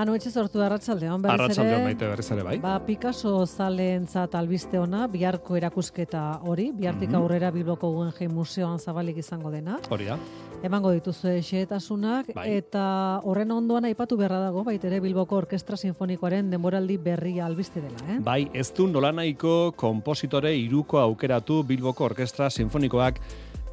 Manu etxe sortu arratsaldeon berriz ere. Arratsaldeon maite berriz ere bai. Ba, Picasso zaleentzat albiste ona, biharko erakusketa hori, bihartik Mhm. aurrera Bilboko Guggenheim Museoan zabalik izango dena. Hori da. Emango dituzu xehetasunak Bai. eta horren ondoan aipatu beharra dago bait ere Bilboko Orkestra Sinfonikoaren denboraldi berria albiste dela, eh? Bai, ez du nolanaiko kompositore iruko aukeratu Bilboko Orkestra Sinfonikoak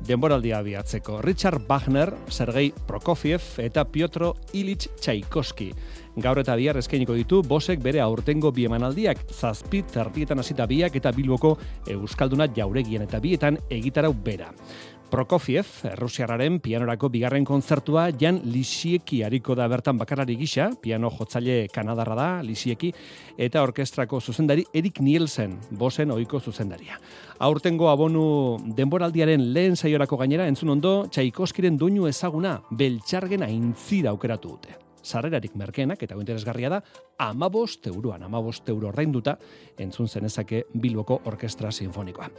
denboraldia abiatzeko. Richard Wagner, Sergei Prokofiev eta Piotro Ilich Tchaikovsky. Gaur eta bihar eskainiko ditu bosek bere aurtengo bi emanaldiak, zazpi tertietan hasita biak eta Bilboko Euskalduna jauregian eta bietan egitarau bera. Prokofiev, Errusiarraren pianorako bigarren kontzertua Jan Lisieki hariko da bertan bakarari gisa, piano jotzaile kanadarra da, Lisieki, eta orkestrako zuzendari Erik Nielsen, bosen ohiko zuzendaria. Aurtengo abonu denboraldiaren lehen saiorako gainera entzun ondo, Txaikoskiren duinu ezaguna, beltxargen aintzira aukeratu dute. Sarrerarik merkeenak eta interesgarria da, amabost euroan, amabost euro ordainduta, entzun zenezake Bilboko Orkestra Sinfonikoa.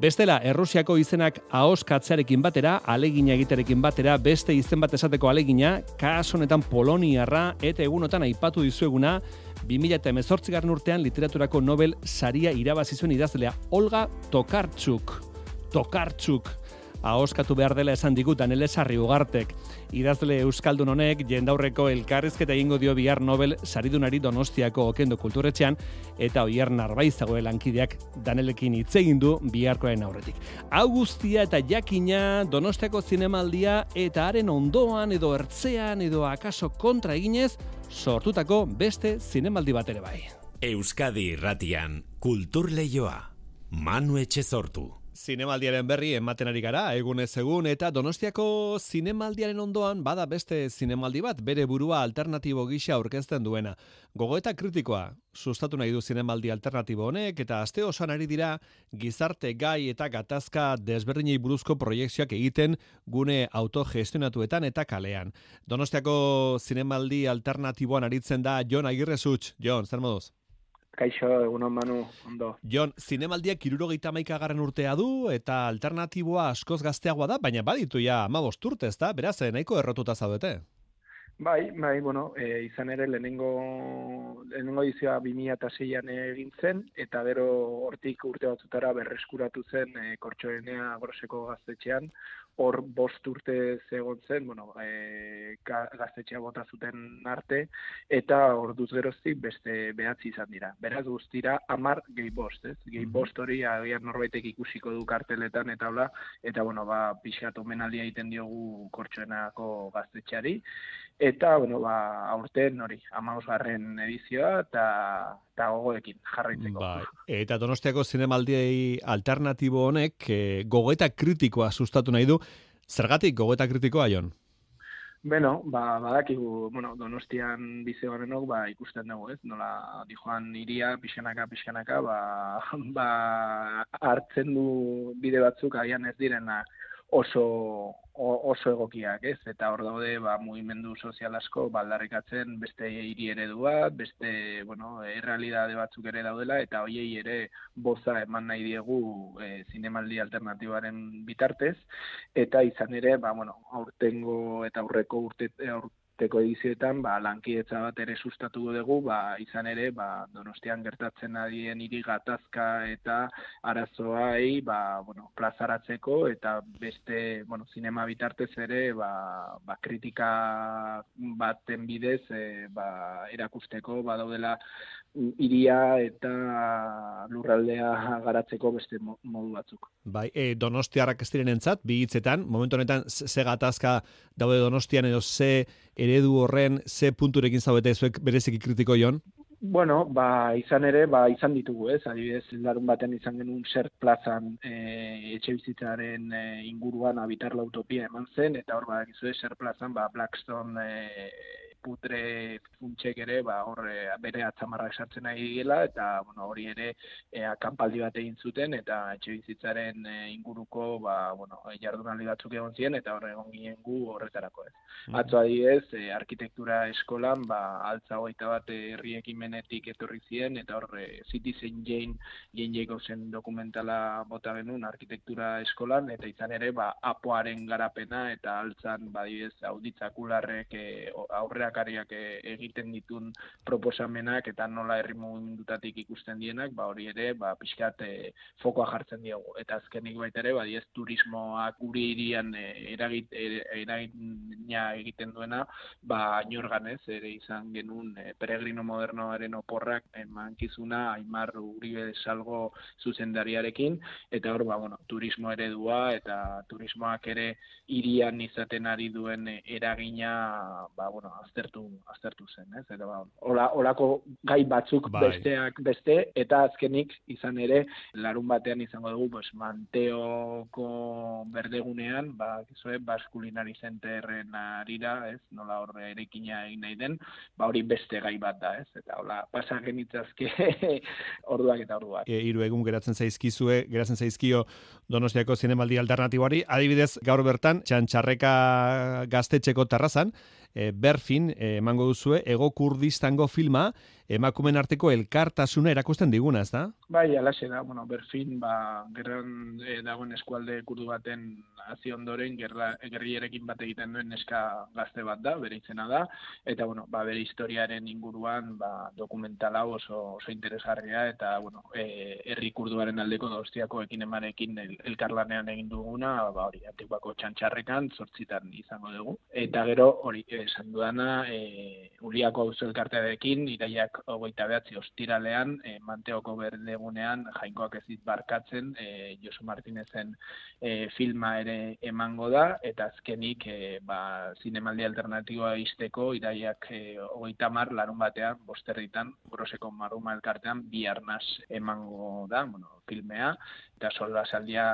Bestela, Errusiako izenak ahoskatzearekin batera, alegina egiterekin batera, beste izen bat esateko alegina, kaso honetan Poloniarra eta egunotan aipatu dizueguna, 2018 garren urtean literaturako Nobel saria irabazi zuen idazlea Olga Tokarczuk. Tokarczuk ahoskatu behar dela esan digu Daniel Sarri Ugartek. Idazle Euskaldun honek jendaurreko elkarrizketa egingo dio bihar Nobel saridunari Donostiako Okendo Kulturetxean eta Oier Narbaizago lankideak Danelekin hitz egin du biharkoen aurretik. Hau guztia eta jakina Donostiako zinemaldia eta haren ondoan edo ertzean edo akaso kontra eginez sortutako beste zinemaldi bat ere bai. Euskadi irratian kultur leioa. Manu etxe sortu. Zinemaldiaren berri ematen ari gara, egunez egun, eta Donostiako zinemaldiaren ondoan bada beste zinemaldi bat, bere burua alternatibo gisa aurkezten duena. Gogoeta kritikoa, sustatu nahi du zinemaldi alternatibo honek, eta aste osoan ari dira gizarte gai eta gatazka desberdinei buruzko proiektzioak egiten gune autogestionatuetan eta kalean. Donostiako zinemaldi alternatiboan aritzen da Jon Agirrezutx. Jon, zer moduz? Kaixo, egunon manu, ondo. Jon, zinemaldiak irurogeita maikagarren urtea du, eta alternatiboa askoz gazteagoa da, baina baditu ja amabost urte, ez da? Beraz, eh, nahiko errotuta zaudete. Bai, bai, bueno, e, izan ere lehenengo, lehenengo edizioa 2006an egin zen, eta gero hortik urte batzutara berreskuratu zen e, kortxoenea groseko gaztetxean, hor bost urte zegoen zen, bueno, e, ga- gaztetxea bota zuten arte, eta orduz geroztik beste behatzi izan dira. Beraz guztira amar gehi bost, ez? Gehi Mhm. bost hori agian norbaitek ikusiko du karteletan eta hola, eta bueno, ba, pixat omenaldia egiten diogu kortxoenako gaztetxeari, eta, bueno, ba, aurten hori, garren edizioa, eta, eta gogoekin jarraitzeko. Bai. Eta Donostiako zinemaldiei alternatibo honek eh, gogoeta kritikoa sustatu nahi du. Zergatik gogoeta kritikoa, Jon? Beno, ba, badakigu, bueno, donostian bizi garenok, ba, ikusten dugu, ez? Nola, dijoan iria, pixkanaka, pixkanaka, ba, ba, hartzen du bide batzuk agian ez direna oso, oso egokiak, ez? Eta hor daude, ba, mugimendu sozial asko, baldarrikatzen beste hiri eredu bat, beste, bueno, errealidade batzuk ere daudela, eta hoiei ere boza eman nahi diegu e, zinemaldi alternatibaren bitartez, eta izan ere, ba, bueno, aurtengo eta aurreko urte, aurteko edizioetan, ba, lankidetza bat ere sustatu dugu, ba, izan ere, ba, donostian gertatzen adien hiri gatazka eta arazoai, ba, bueno, plazaratzeko, eta beste, bueno, zinema bitartez ere, ba, ba, kritika baten bidez, e, ba, erakusteko, ba, daudela iria eta lurraldea garatzeko beste mo- modu batzuk. Bai, e, Donostiarrak ez direnentzat, bi hitzetan, momentu honetan ze gatazka daude Donostian edo ze eredu horren ze punturekin zaudete zuek bereziki kritiko Jon? Bueno, ba, izan ere, ba, izan ditugu, ez? Adibidez, larun baten izan genuen zert plazan e, etxe bizitzaren e, inguruan abitar la utopia eman zen, eta hor badakizu zer plazan, ba, Blackstone e, putre funtsek ere ba hor bere atzamarra esartzen nahi diela eta bueno hori ere e, akanpaldi bat egin zuten eta etxe bizitzaren inguruko ba bueno jardunaldi batzuk egon ziren eta hor egon ginen gu horretarako ez mm. atzo adibidez e, arkitektura eskolan ba altza hogeita bat herri ekimenetik etorri ziren eta hor Citizen Jane Jane Jacobsen dokumentala bota genuen arkitektura eskolan eta izan ere ba apoaren garapena eta altzan badibez auditzakularrek e, aurreakariak e, egiten ditun proposamenak eta nola herri mugimendutatik ikusten dienak ba hori ere ba pixkat e, fokoa jartzen diogu. Eta azkenik baita ere badiez turismoak guri hirian e, eragit eragina egiten duena ba inorganez ere izan genuen e, peregrino modernoaren oporrak emankizuna Aimar Uribe Salgo zuzendariarekin. Eta hor ba bueno turismo eredua eta turismoak ere irian izaten ari duen eragina ba, bueno, aztertu, aztertu zen, ez? Eta, ba, ola, olako gai batzuk bai. besteak beste, eta azkenik izan ere, larun batean izango dugu, pues, manteoko berdegunean, ba, gizue, baskulinari zenterren arira, ez? Nola horre erekina egin nahi den, ba, hori beste gai bat da, ez? Eta, hola, pasa genitzazke orduak eta orduak. E, iru egun geratzen zaizkizue, geratzen zaizkio Donostiako zinemaldi alternatibari, adibidez, gaur bertan, txantxarreka gaztetxeko terrazan, e, berfin e, emango duzue ego kurdistango filma emakumen arteko elkartasuna erakusten diguna, ez da? Bai, alaxe da, bueno, berfin, ba, gerran e, dagoen eskualde kurdu baten hazi ondoren, gerra, gerrierekin bat egiten duen neska gazte bat da, bere izena da, eta, bueno, ba, bere historiaren inguruan, ba, dokumentala oso, oso interesgarria, eta, bueno, e, herri kurduaren aldeko dostiako ekin emarekin el, elkarlanean egin duguna, ba, hori, antiguako txantxarrekan, zortzitan izango dugu. Eta gero, hori, esan duana, e, uliako hau elkartearekin, iraiak hogeita behatzi ostiralean, e, manteoko berdegunean, jainkoak ez barkatzen, e, Josu Martinezen e, filma ere emango da, eta azkenik, e, ba, zinemaldi alternatiboa izteko, iraiak e, hogeita mar, larun batean, bosterritan, groseko maruma elkartean, bi arnaz emango da, bueno, filmea, eta solda saldia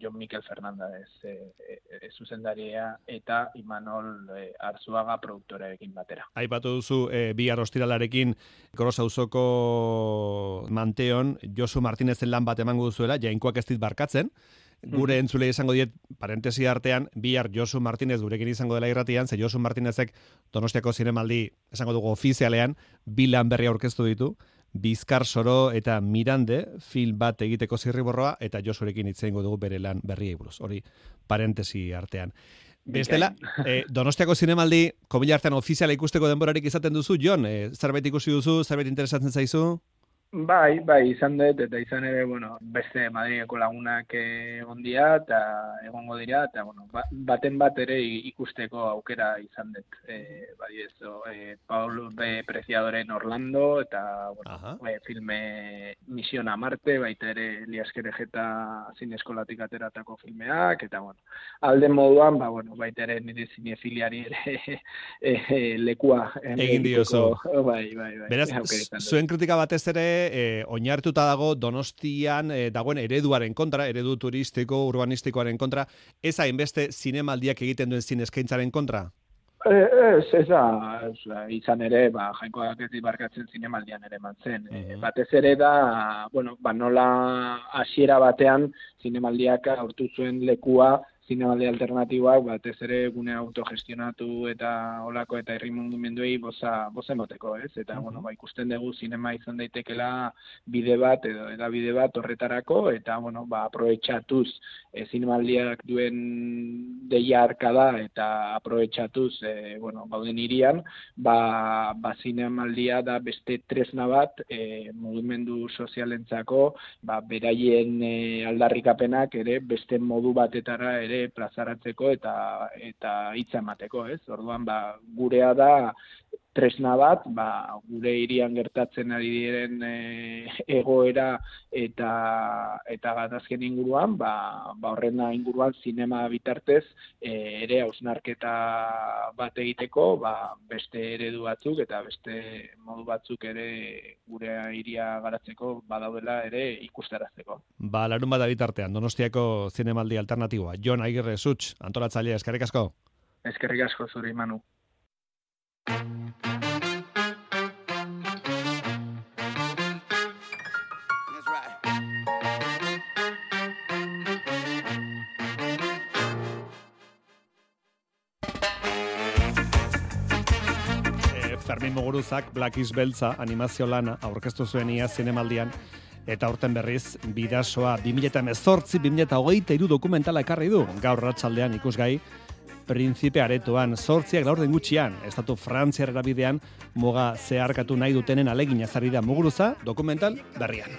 John Mikel Fernandez e, e, zuzendaria eta Imanol e, Arzuaga produktoreekin batera. Aipatu duzu e, bi arrostiralarekin Grosauzoko manteon Josu Martinezen lan bat emango duzuela, jainkoak ez dit barkatzen, gure mm entzule izango diet, parentesi artean, bihar Josu Martinez gurekin izango dela irratian, ze Josu Martinezek Donostiako zinemaldi, esango dugu ofizialean, bilan berri aurkeztu ditu, Bizkar Soro eta Mirande film bat egiteko zirriborroa eta Josurekin hitze dugu bere lan berriei buruz. Hori parentesi artean. Bestela, eh, Donostiako zinemaldi, komila artean ofiziala ikusteko denborarik izaten duzu, Jon, eh, zerbait ikusi duzu, zerbait interesatzen zaizu? Bai, bai, izan dut, eta izan ere, bueno, beste Madrideko lagunak egon dira, eta egongo dira, eta, bueno, ba, baten bat ere ikusteko aukera izan dut. E, bai, ez, e, Paul B. Preciadoren Orlando, eta, bueno, e, filme Misión a Marte, baita ere Liaskere Jeta zineskolatik ateratako filmeak, eta, bueno, alde moduan, ba, bueno, baita ere nire zinefiliari ere e, lekua. Egin dioso. Bai, bai, bai. Beraz, zuen kritika batez ere, e, oinartuta dago Donostian e, dagoen ereduaren kontra, eredu turistiko, urbanistikoaren kontra, ez hainbeste zinemaldiak egiten duen zineskaintzaren kontra? Eh, ez, ez da, izan ere, ba, jainkoak ez dibarkatzen zinemaldian ere mantzen. Mm batez ere da, bueno, ba, nola hasiera batean zinemaldiak aurtu zuen lekua zinemaldi alternatiboak batez ere gune autogestionatu eta olako eta herri mundimenduei boza bozen boteko, ez? Eta mm bueno, ba, ikusten dugu zinema izan daitekela bide bat edo eda bide bat horretarako eta bueno, ba aprobetxatuz e, zinemaldiak duen deia arkada eta aprobetxatuz e, bueno, bauden irian, ba, ba zinemaldia da beste tresna bat e, mugimendu sozialentzako, ba beraien e, aldarrikapenak ere beste modu batetara ere plazaratzeko eta eta hitza emateko, ez? Orduan ba gurea da tresna bat, ba, gure hirian gertatzen ari diren e, egoera eta eta gatazken inguruan, ba, ba horrena inguruan zinema bitartez e, ere hausnarketa bat egiteko, ba, beste eredu batzuk eta beste modu batzuk ere gure hiria garatzeko badaudela ere ikustarazteko. Ba, larun bada bitartean, Donostiako zinemaldi alternatiboa. Jon Agirre Such, antolatzailea eskerrik asko. Eskerrik asko zuri, Manu. Eh, Fermin Muguruzak Black Is Beltza animazio lana aurkeztu zuen ia zinemaldian. Eta aurten berriz bidasoa 2018-2023 dokumentala ekarri du. Gaur ratzaldean ikusgai Principe aretoan, sortziak laurden gutxian, estatu frantziar erabidean, muga zeharkatu nahi dutenen alegin azari da muguruza, dokumental berrian.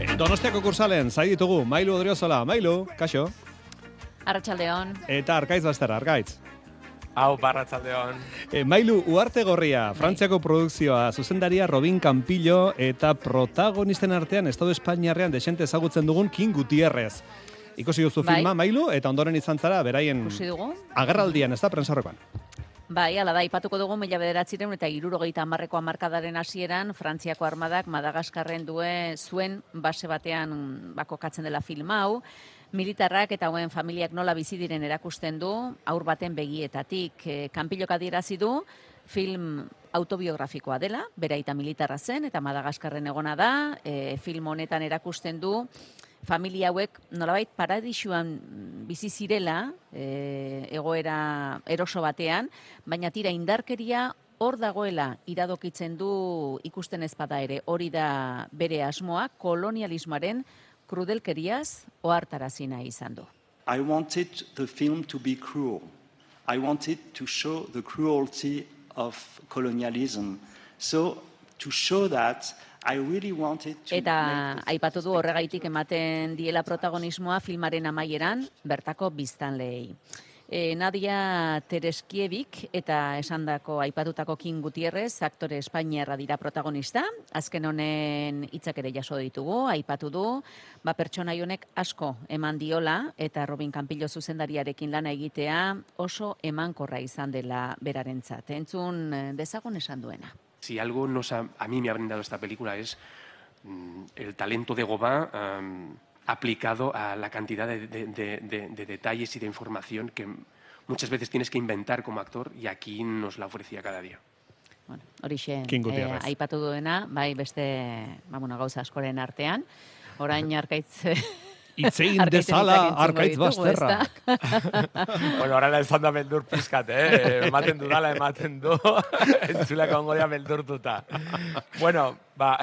Eh, Donostiako kursalen, zai ditugu, Mailu Odriozola, Mailu, kaixo. Arratxaldeon. Eta Arkaitz Baster, Arkaitz. Hau, barratzaldeon. E, Mailu, Uarte Gorria, Frantziako produkzioa, zuzendaria Robin Campillo eta protagonisten artean Estado Espainiarrean desente ezagutzen dugun King Gutierrez. Ikusi duzu Bai. filma, Mailu, eta ondoren izan zara, beraien agerraldian, ez da, prensarrokoan. Bai, ala da, ipatuko dugu mila bederatziren eta irurogeita hamarreko hamarkadaren hasieran Frantziako armadak Madagaskarren due zuen base batean bakokatzen dela film hau. Militarrak eta hauen familiak nola bizi diren erakusten du, aur baten begietatik. E, kanpilok adierazi du, film autobiografikoa dela, bera eta militarra zen, eta Madagaskarren egona da, e, film honetan erakusten du, familia hauek nolabait paradisuan bizi zirela e, egoera eroso batean, baina tira indarkeria hor dagoela iradokitzen du ikusten ezpada ere. Hori da bere asmoa kolonialismoaren krudelkeriaz ohartarazi nahi izan du. I wanted the film to be cruel. I wanted to show the cruelty of colonialism. So, to show that, I really wanted to... Eta aipatu du horregaitik ematen diela protagonismoa filmaren amaieran bertako biztanleei. E, Nadia Tereskiebik eta esandako aipatutako King Gutierrez, aktore Espainiarra dira protagonista, azken honen hitzak ere jaso ditugu, aipatu du, ba pertsonai honek asko eman diola eta Robin Campillo zuzendariarekin lana egitea oso emankorra izan dela berarentzat. Entzun eh, dezagun esan duena. Si algo nos ha- a mí me ha brindado esta película es mm, el talento de Gobá am, aplicado a la cantidad de, de- de- de- de detalles y de información que muchas veces tienes que inventar como actor y aquí nos la ofrecía cada día. Bueno, horixe, Gutierrez. aipatu duena, bai beste, ba, bueno, gauza askoren artean, orain arkaitz... Itzein dezala Arkaitz Basterra. bueno, ahora la izan da beldur pizkat, eh? Ematen dudala, ematen du. Entzuleko ongo dira beldurtuta. Bueno, ba...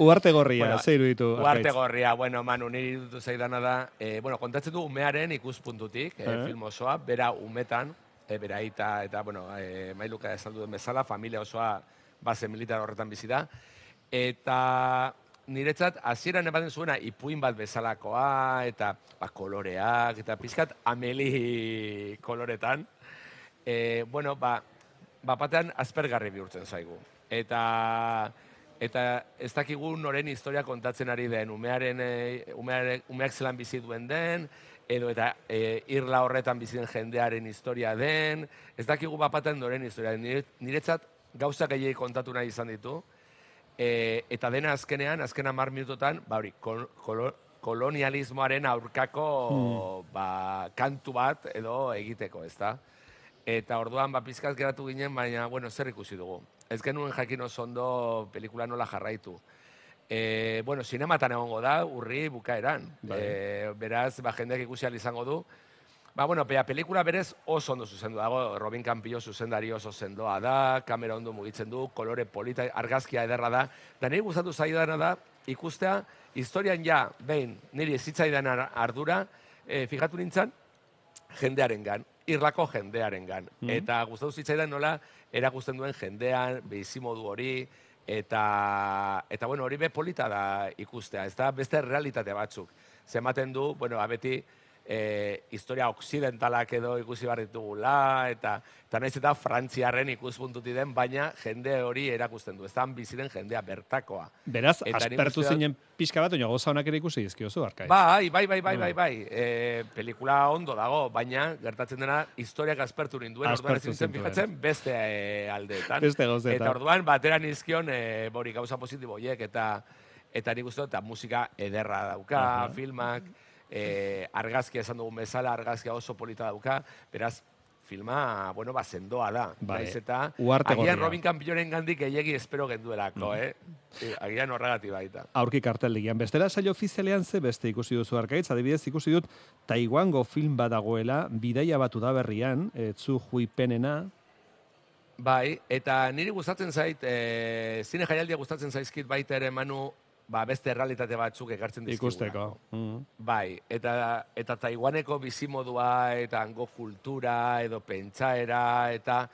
Uarte Gorria, Bueno, ze iruditu, Uarte gorria, bueno, Manu, niri iruditu zaidana da, eh, bueno, kontatzen du umearen ikuspuntutik, eh, Eh. film osoa, bera umetan, eh, bera aita, eta, bueno, eh, mailuka esan duen bezala, familia osoa base militar horretan bizi da, eta niretzat, hasieran ematen zuena, ipuin bat bezalakoa, eta ba, koloreak, eta pizkat ameli koloretan, e, bueno, ba, bapatean aspergarri bihurtzen zaigu. Eta eta ez dakigu noren historia kontatzen ari den, umearen, e, umeare, umeak zelan bizi duen den, edo eta e, irla horretan bizi den jendearen historia den, ez dakigu bapatean noren historia den. Niretzat gauza gehiagik kontatu nahi izan ditu, e, eta dena azkenean, azken hamar minutotan, ba hori, kol, kolo- kolonialismoaren aurkako ba, kantu bat edo egiteko, ezta? Eta orduan, ba, pizkaz geratu ginen, baina, bueno, zer ikusi dugu. Ez genuen jakin oso ondo pelikula nola jarraitu. E, bueno, sinematan egongo da, urri bukaeran. Bai. E, beraz, ba, jendeak ikusi izango du. Ba, bueno, pea, pelikula berez oso ondo zuzendu dago, Robin Campillo zuzendari oso sendoa da, kamera ondo mugitzen du, kolore polita, argazkia ederra da, da niri gustatu zaidana da, ikustea, historian ja, behin, niri ezitzaidan ar- ardura, e, fijatu nintzen, jendearengan, irlako jendearengan. Eta gustatu zitzaidan nola erakusten duen jendean, bizimodu hori, eta, eta bueno, hori be polita da ikustea, ez da beste realitate batzuk. Zematen du, bueno, abeti, e, historia oksidentalak edo ikusi behar ditugula, eta, eta naiz eta frantziarren ikuspuntuti den, baina jende hori erakusten du. Ez da biziren jendea bertakoa. Beraz, Eta aspertu zinen pixka bat, oina goza honak ere ikusi dizkiozu, Arkaitz. Bai, bai, bai, bai, bai, Bai. bai. E, pelikula ondo dago, baina gertatzen dena historiak aspertu ninduen, orduan ezin zen fijatzen beste e, aldeetan. Beste gauzetan. Eta orduan batera nizkion e, bori gauza positibo horiek eta eta nik uste eta musika ederra dauka, filmak, e, argazkia esan dugun bezala, argazkia oso polita dauka, beraz, filma, bueno, ba, sendoa da. Bai, Naiz eta, uharte agian gorria. Robin Campilloren gandik gehiegi espero genduelako, Mm. eh? E, agian horregati baita. Aurki karteldian. Bestela saio ofizialean ze beste ikusi duzu arkaitz, adibidez ikusi dut Taiwango film badagoela, bidaia batu da berrian, e, Tzu Hui Penena, Bai, eta niri gustatzen zait, e, zine jaialdia gustatzen zaizkit baita ere manu, ba, beste errealitate batzuk ekartzen dizkigulako. ikusteko. Mm. Bai, eta, eta Taiwaneko bizimodua, eta hango kultura, edo pentsaera, eta,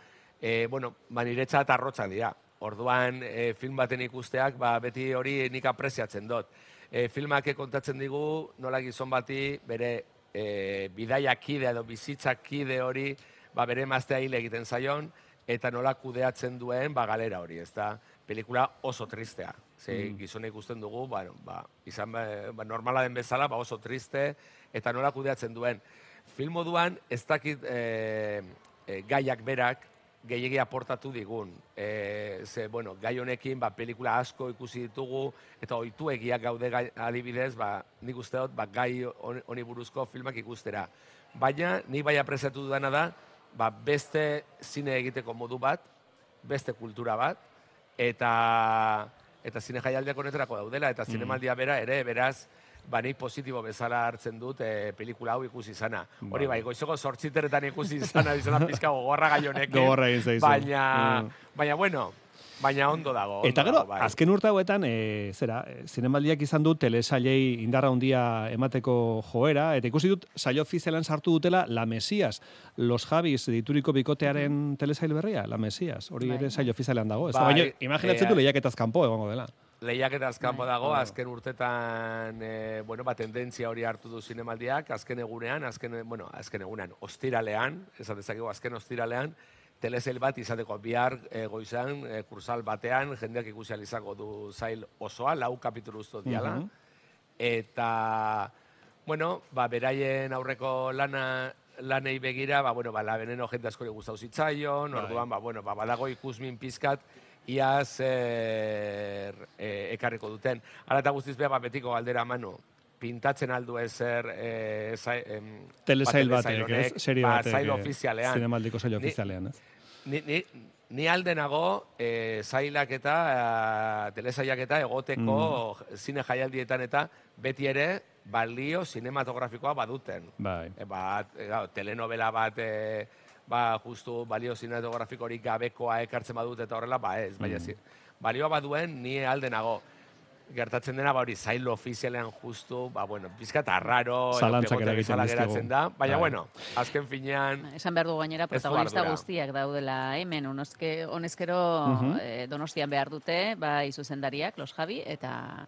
e, bueno, ba, niretzat arrotza dira. Orduan, e, film baten ikusteak, ba, beti hori nik apreziatzen dut. E, filmak kontatzen digu, nola gizon bati, bere e, bidaiakide edo bizitzakide hori, ba, bere maztea hil egiten zaion, eta nola kudeatzen duen, ba, galera hori, ez da? Pelikula oso tristea. Ze Mm. gizona ikusten dugu, bueno, ba, izan ba, ba, normala den bezala, ba, oso triste, eta nola kudeatzen duen. Film moduan, ez dakit e, e, gaiak berak, gehiegi aportatu digun. E, ze, bueno, gai honekin, ba, pelikula asko ikusi ditugu, eta ohitu egiak gaude gai, adibidez, ba, nik uste dut, ba, gai hon- honi buruzko filmak ikustera. Baina, nik bai apreziatu dudana da, ba, beste zine egiteko modu bat, beste kultura bat, eta eta zine jaialdiak honetarako daudela, eta zinemaldia bera ere, beraz, ba, nik positibo bezala hartzen dut e, pelikula hau ikusi izana. Hori bai, goizoko sortziteretan ikusi izana, izana pizka gogorra gai honekin. Gogorra egin. Baina, Mm. baina bueno, baina ondo dago. ondo Eta gero, dago, bai. azken urte hauetan, e, zera, e, zinemaldiak izan du telesailei indarra handia emateko joera, eta ikusi dut saio ofizialan sartu dutela La Mesias, Los Javis dituriko bikotearen telesail berria, La Mesias, hori Bai. ere saio ofizialean dago. Ez Bai, baina, imaginatzen eh, du lehiaketaz kanpo egongo dela. lehiaketa azkanpo Bai. dago, azken urtetan, e, bueno, ba, tendentzia hori hartu du zinemaldiak, azken egunean, azken, bueno, azken egunean, ostiralean, esan dezakegu, azken ostiralean, telesail bat izateko bihar e, goizan, e, kursal batean, jendeak ikusi izango du zail osoa, lau kapitulu usto diala, Mhm. eta, bueno, ba, beraien aurreko lana, lanei begira, ba, bueno, ba, la veneno jende askori gustatu zitzaion, Bai. orduan, ba, bueno, ba, badago ikusmin pizkat, ia zer e, ekarriko duten. Hala eta guztiz beha, ba, betiko galdera manu, pintatzen aldu ezer e, zai, em, Telesail ba, batek, ez? Serio ba, batek. zail eh, ofizialean. Zinemaldiko Ni- ofizialean, ez? Ni, ni, ni aldenago e, zailak eta e, telesailak eta egoteko Mm. zine jaialdietan eta beti ere balio sinematografikoa baduten. Bai. E, bat, e, gau, telenovela bat e, ba, justu balio sinematografikorik gabekoa ekartzen badut eta horrela, ba ez, baina zi- balioa baduen ni aldenago. Gertatzen dena, ba hori, zailo ofizialean justu, ba, bueno, pizkat arraro, edo Zalantzak eragiten geratzen da, baina, Bai. bueno, azken finean, Esan behar du gainera, protagonista guztiak daudela hemen, honezke, honezkero Mhm. eh, donostian behar dute, bai zuzendariak, los Javi, eta...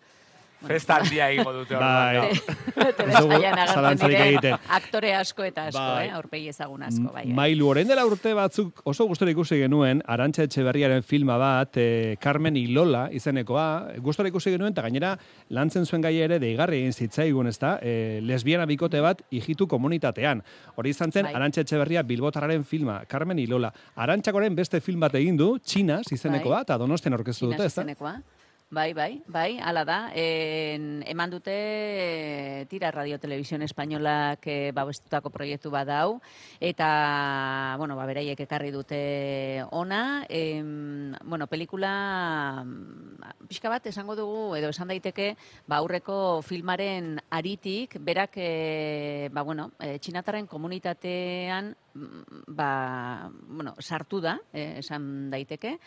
festa handia egingo dute Bai. orduan, diren egiten. aktore asko eta asko, Bai. eh? aurpegi ezagun asko, bai. bai. Mailu, orain dela urte batzuk oso gustora ikusi genuen, Arantxa Etxeberriaren filma bat, e, Carmen y Lola izenekoa, gustora ikusi genuen, eta gainera lantzen zuen gai ere deigarri egin zitzaigun, ez da, e, lesbiana bikote bat hijitu komunitatean. Hori izan zen, Bai. Arantxa Etxeberria Bilbotarraren filma, Carmen y Lola. Arantxakoren beste film bat egin du, Txinas izenekoa, Bai. eta Donostian orkestu dute, ez da? izenekoa. Bai, bai, bai, ala da. En, eman dute eh, tira radio televisión espainolak eh, babestutako proiektu bat dau, eta, bueno, ba, beraiek ekarri dute ona. Em, bueno, pelikula pixka bat esango dugu, edo esan daiteke, ba, aurreko filmaren aritik, berak, eh, ba, bueno, eh, txinatarren komunitatean mm, ba, bueno, sartu da, esan daiteke,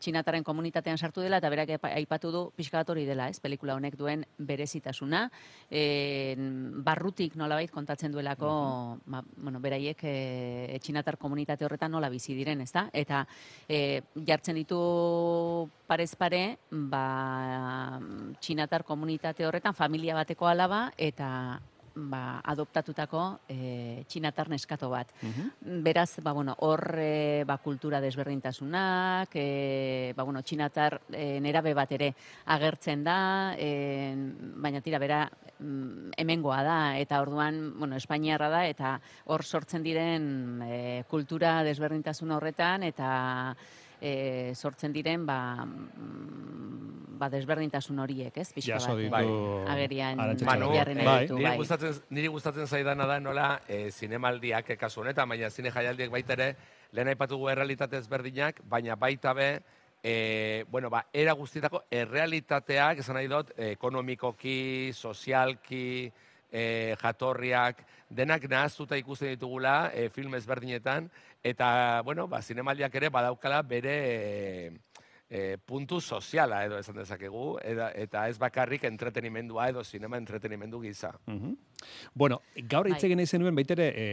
txinataren komunitatean sartu dela, eta berak aipatu du pixka bat hori dela, ez, pelikula honek duen berezitasuna, e, barrutik nolabait kontatzen duelako, ba, bueno, beraiek e, txinatar komunitate horretan nola bizi diren, ez da? Eta e, jartzen ditu parez pare, ba, txinatar komunitate horretan familia bateko alaba, eta ba, adoptatutako e, txinatar neskato bat. Beraz, ba, bueno, hor e, ba, kultura desberdintasunak, e, ba, bueno, txinatar e, nerabe bat ere agertzen da, e, baina tira bera mm, hemengoa da, eta orduan, bueno, Espainiarra da, eta hor sortzen diren e, kultura desberdintasun horretan, eta e, sortzen diren ba, mm, ba, desberdintasun horiek, ez? Pixka Jaso bat, ditu Bai. agerian Manu, jarri nahi bai. ditu, niri bai. gustatzen, niri gustatzen zaidana da nola e, zinemaldiak eh, kasu honetan, baina zine jaialdiek baita ere, lehen aipatugu errealitate ezberdinak, baina baita be, e, bueno, ba, era guztietako errealitateak, esan nahi dut, ekonomikoki, sozialki, e, jatorriak, denak nahaztuta ikusten ditugula e, film ezberdinetan, eta, bueno, ba, zinemaldiak ere badaukala bere e, e, puntu soziala edo esan dezakegu, eta, eta ez bakarrik entretenimendua edo sinema entretenimendu gisa. Mhm. Bueno, gaur hitz Bai. egin nahi zenuen baitere e,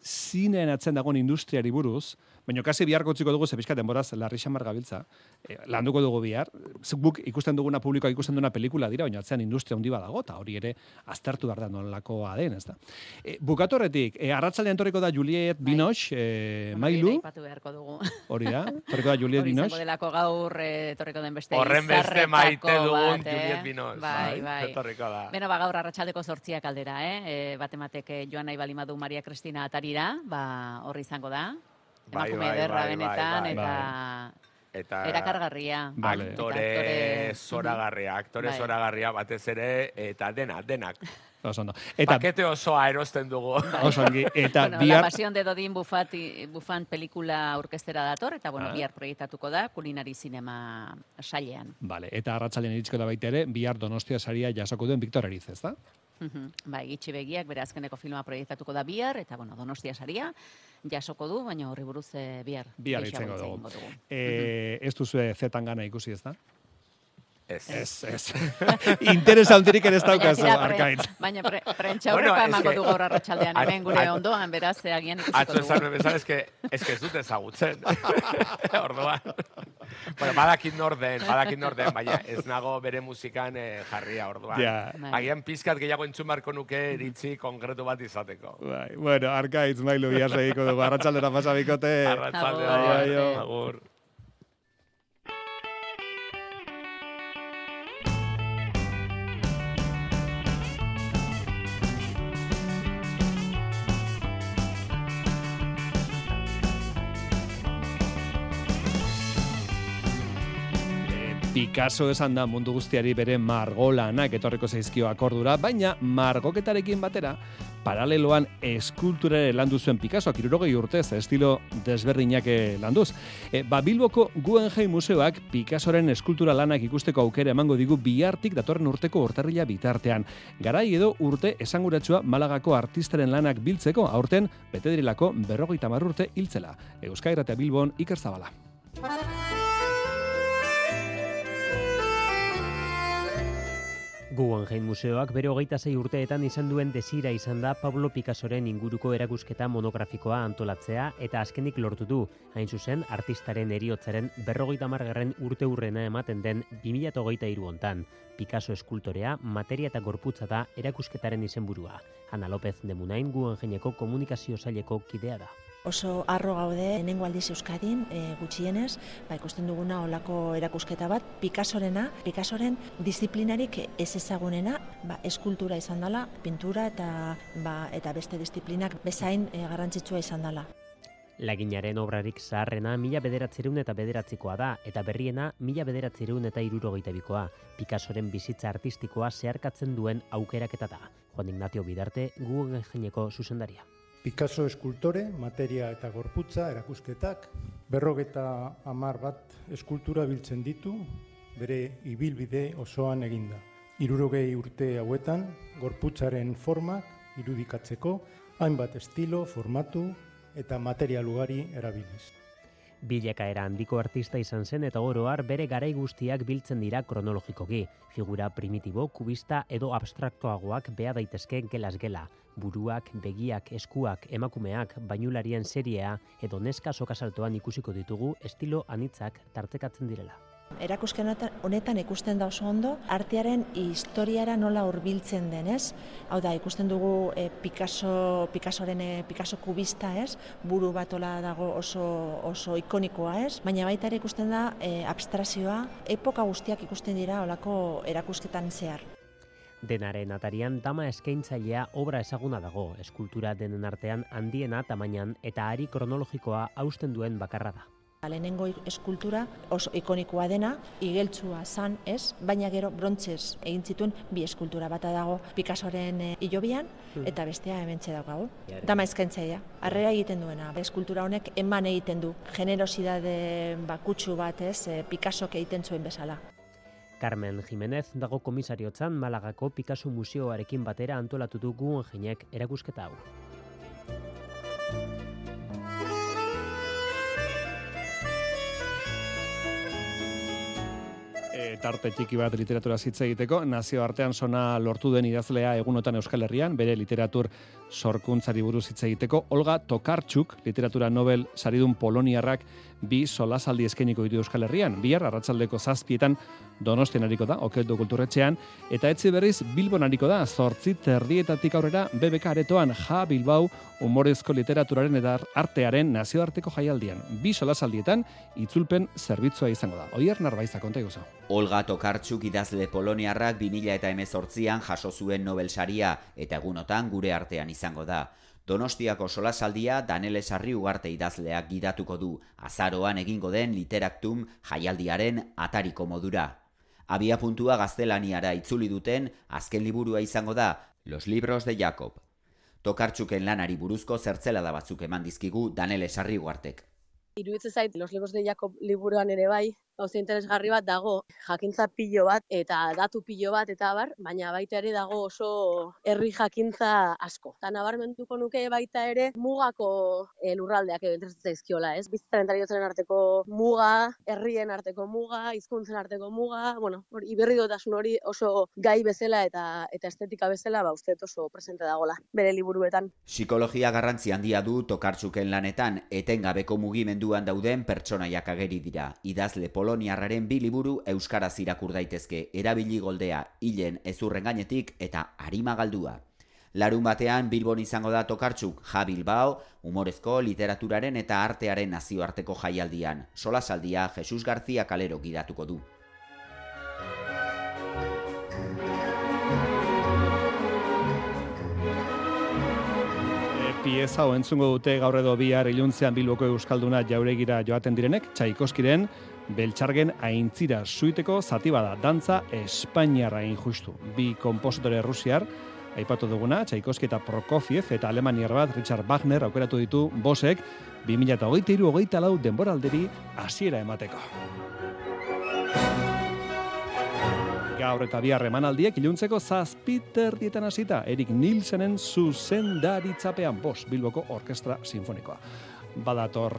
zineen atzen dagoen industriari buruz, baina kasi bihar gotziko dugu ze pixka denboraz larri xamar gabiltza. E, landuko dugu bihar. Zuk guk ikusten duguna publikoa ikusten duguna pelikula dira, baina atzean industria handi badago, eta hori ere aztertu behar da nolakoa den, ez da. E, bukatorretik, e, arratzaldean torriko da Juliet Bai. Binoche, e, hori Mailu, aipatu beharko dugu. hori da, torriko da Juliet Hori Binoche. delako gaur eh, etorriko den beste Horren beste maite dugun bat, eh? Juliet Binoche. Bai, bai. Etorriko da. Beno, ba, gaur arratsaldeko sortziak aldera, eh? E, batematek eh, joan nahi balimadu Maria Cristina atarira, ba, horri izango da. Bai, Emakume bai, ederra bai, benetan, bai, eta Eta erakargarria. Vale. Eta aktore zoragarria, aktore Bai. zoragarria batez ere, eta dena, denak. Oso ondo. Eta Pakete osoa erosten dugu. oso ongi, eta bueno, bihar La Pasión de Dodin Bufat, Bufan pelikula aurkeztera dator, eta bueno, Ah. bihar proiektatuko da, kulinari zinema sailean. Vale, eta arratzalean iritsiko da baita ere, bihar Donostia saria jasoko duen Victor Eriz, ez da? Mhm. Bai, gitxi begiak, bere azkeneko filma proiektatuko da bihar, eta bueno, donostia saria, jasoko du, baina horri buruz eh, bihar. Bihar egingo dugu. E, ez duzue zetan gana ikusi, ez da? Ez. Ez, ez. Interes handirik ere ez daukazu, arkaitz. Baina pre, prentxa Bueno, aurrekoa es emango que- du gaur arratsaldean At- hemen gure ondoan, beraz, agian ikusiko Atzo esan dugu. nuen bezala, eske, eske ez dut ezagutzen. Orduan. bueno, badakit nor den, badakit nor den, baina ez nago bere musikan eh, jarria orduan. Ja. Bai. Agian pizkat gehiago entzun beharko nuke iritzi konkretu bat izateko. Bai, bueno, arkaitz, mailu, bihar segiko dugu, arratsaldera pasabikote. Arratsalde Agur. Picasso esan da mundu guztiari bere margolanak etorriko zaizkio akordura, baina margoketarekin batera, paraleloan eskulturare landu zuen Picassoak irurogei urtez, estilo desberdinak eh, landuz. E, ba, Bilboko Guggenheim Museoak Picassoren eskultura lanak ikusteko aukera emango digu bihartik datorren urteko urtarrila bitartean. Garai edo urte esanguratsua Malagako artistaren lanak biltzeko aurten betedirilako berrogeita hamar urte hiltzela. Euskal eta Bilbon Iker Zabala. Guggenheim Museoak bere hogeita zei urteetan izan duen desira izan da Pablo Picassoren inguruko erakusketa monografikoa antolatzea eta azkenik lortu du, hain zuzen artistaren eriotzaren berrogeita margarren urte urrena ematen den 2008 hontan. Picasso eskultorea, materia eta gorputza da erakusketaren izenburua. Ana López de Munain Guggenheimeko komunikazio saileko kidea da. Oso arro gaude lehenengo aldiz Euskadin e, gutxienez, ba, ikusten duguna olako erakusketa bat, Picassorena, Picassoren disiplinarik ez ezagunena, ba, eskultura izan dela, pintura eta ba, eta beste disiplinak bezain e, garrantzitsua izan dela. Laginaren obrarik zaharrena mila bederatzireun eta bederatzikoa da, eta berriena mila bederatzireun eta irurogeita bikoa. Picassoren bizitza artistikoa zeharkatzen duen aukeraketa da. Juan Ignacio Bidarte, Guggenheimeko zuzendaria. Picasso eskultore, materia eta gorputza erakusketak, berrogeta hamar bat eskultura biltzen ditu, bere ibilbide osoan eginda. Hirurogei urte hauetan, gorputzaren formak irudikatzeko, hainbat estilo, formatu eta material ugari erabiliz. Bilakaera handiko artista izan zen eta oroar bere garai guztiak biltzen dira kronologikoki. Figura primitibo, kubista edo abstraktoagoak bea daitezke gelaz gela. Buruak, begiak, eskuak, emakumeak, bainularien seriea edo neska sokasaltoan ikusiko ditugu estilo anitzak tartekatzen direla. Erakusken honetan ikusten da oso ondo, artearen historiara nola hurbiltzen den, ez? Hau da, ikusten dugu e, Picasso, Picassoren e, Picasso kubista, ez? Buru batola dago oso, oso ikonikoa, ez? Baina baita ere ikusten da e, abstrazioa, epoka guztiak ikusten dira olako erakusketan zehar. Denaren atarian dama eskaintzailea obra ezaguna dago, eskultura denen artean handiena tamainan eta ari kronologikoa hausten duen bakarra da. Lehenengo eskultura oso ikonikoa dena, igeltsua zan, ez? Baina gero brontzez egin zituen bi eskultura bata dago Picassoren e, ilobian eta bestea hementxe daukagu. Dama eskaintzaia, harrera egiten duena. Eskultura honek eman egiten du generosidade bakutsu bat, ez? E, Picassok egiten zuen bezala. Carmen Jimenez dago komisariotzan Malagako Picasso Museoarekin batera antolatu du Guggenheimek erakusketa hau. Tarte txiki bat literatura hitz egiteko, nazio artean sona lortu den idazlea egunotan Euskal Herrian, bere literatur sorkuntzari buruz hitz egiteko, Olga Tokarczuk, literatura Nobel saridun poloniarrak, bi solasaldi eskeniko ditu Euskal Herrian, bihar arratsaldeko zazpietan Donostian hariko da, Okeldo Kulturretxean, eta etzi berriz Bilbon hariko da, zortzi terdietatik aurrera BBK aretoan Ja Bilbao humorezko literaturaren eta artearen nazioarteko jaialdian. Bi solasaldietan itzulpen zerbitzua izango da. Oier narbaiza konta iguzo. Olga Tokarczuk idazle poloniarrak 2000 eta emezortzian jaso zuen Nobel saria eta egunotan gure artean izango da. Donostiako solasaldia Danele Sarri ugarte idazleak gidatuko du, azaroan egingo den literaktum jaialdiaren atariko modura. Abia puntua gaztelaniara itzuli duten azken liburua izango da Los libros de Jacob. Tokartxuken lanari buruzko zertzela da batzuk eman dizkigu Danele Sarri ugartek. Iruditzen zait Los libros de Jacob liburuan ere bai, gauza interesgarri bat dago, jakintza pilo bat eta datu pilo bat eta bar, baina baita ere dago oso herri jakintza asko. Eta nabarmentuko nuke baita ere mugako e, lurraldeak edo zaizkiola, ez? Bizitzaren tariotzen arteko muga, herrien arteko muga, hizkuntzen arteko muga, bueno, hori iberri dotasun hori oso gai bezala eta eta estetika bezala, ba, uste oso presente dagola, bere liburuetan. Psikologia garrantzi handia du tokartzuken lanetan, etengabeko mugimenduan dauden pertsonaiak ageri dira. Idazle Poloniarraren bi liburu euskaraz irakur daitezke erabili goldea hilen ezurren gainetik eta arima galdua. Larun batean Bilbon izango da tokartzuk Ja Bilbao, humorezko literaturaren eta artearen nazioarteko jaialdian. Sola saldia Jesus García Kalero gidatuko du. pieza o entzungo dute gaur edo bihar iluntzean Bilboko Euskalduna jauregira joaten direnek, Txaikoskiren Beltxargen aintzira suiteko zati bada, dantza Espainiarra injustu. Bi kompositore rusiar, aipatu duguna, Txaikoski eta Prokofiev eta Alemaniar bat Richard Wagner aukeratu ditu bosek 2008-2008 lau denboralderi hasiera emateko. Gaur eta bihar emanaldiek iluntzeko zazpiter dietan hasita Erik Nilsenen zuzendaritzapean bos Bilboko Orkestra Sinfonikoa. Badator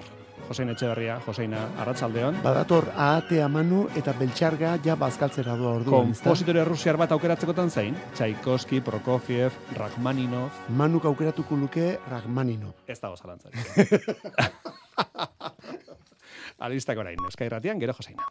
Josein Etxeberria, Joseina Arratsaldeon. Badator Ahate Amanu eta Beltxarga ja bazkaltzera doa orduan. Kompositore rusiar bat aukeratzekotan zein? Tchaikovsky, Prokofiev, Rachmaninov. Manuk aukeratuko luke Rachmaninov. Ez dago zalantzari. Alistak orain, eskairratian, gero Joseina.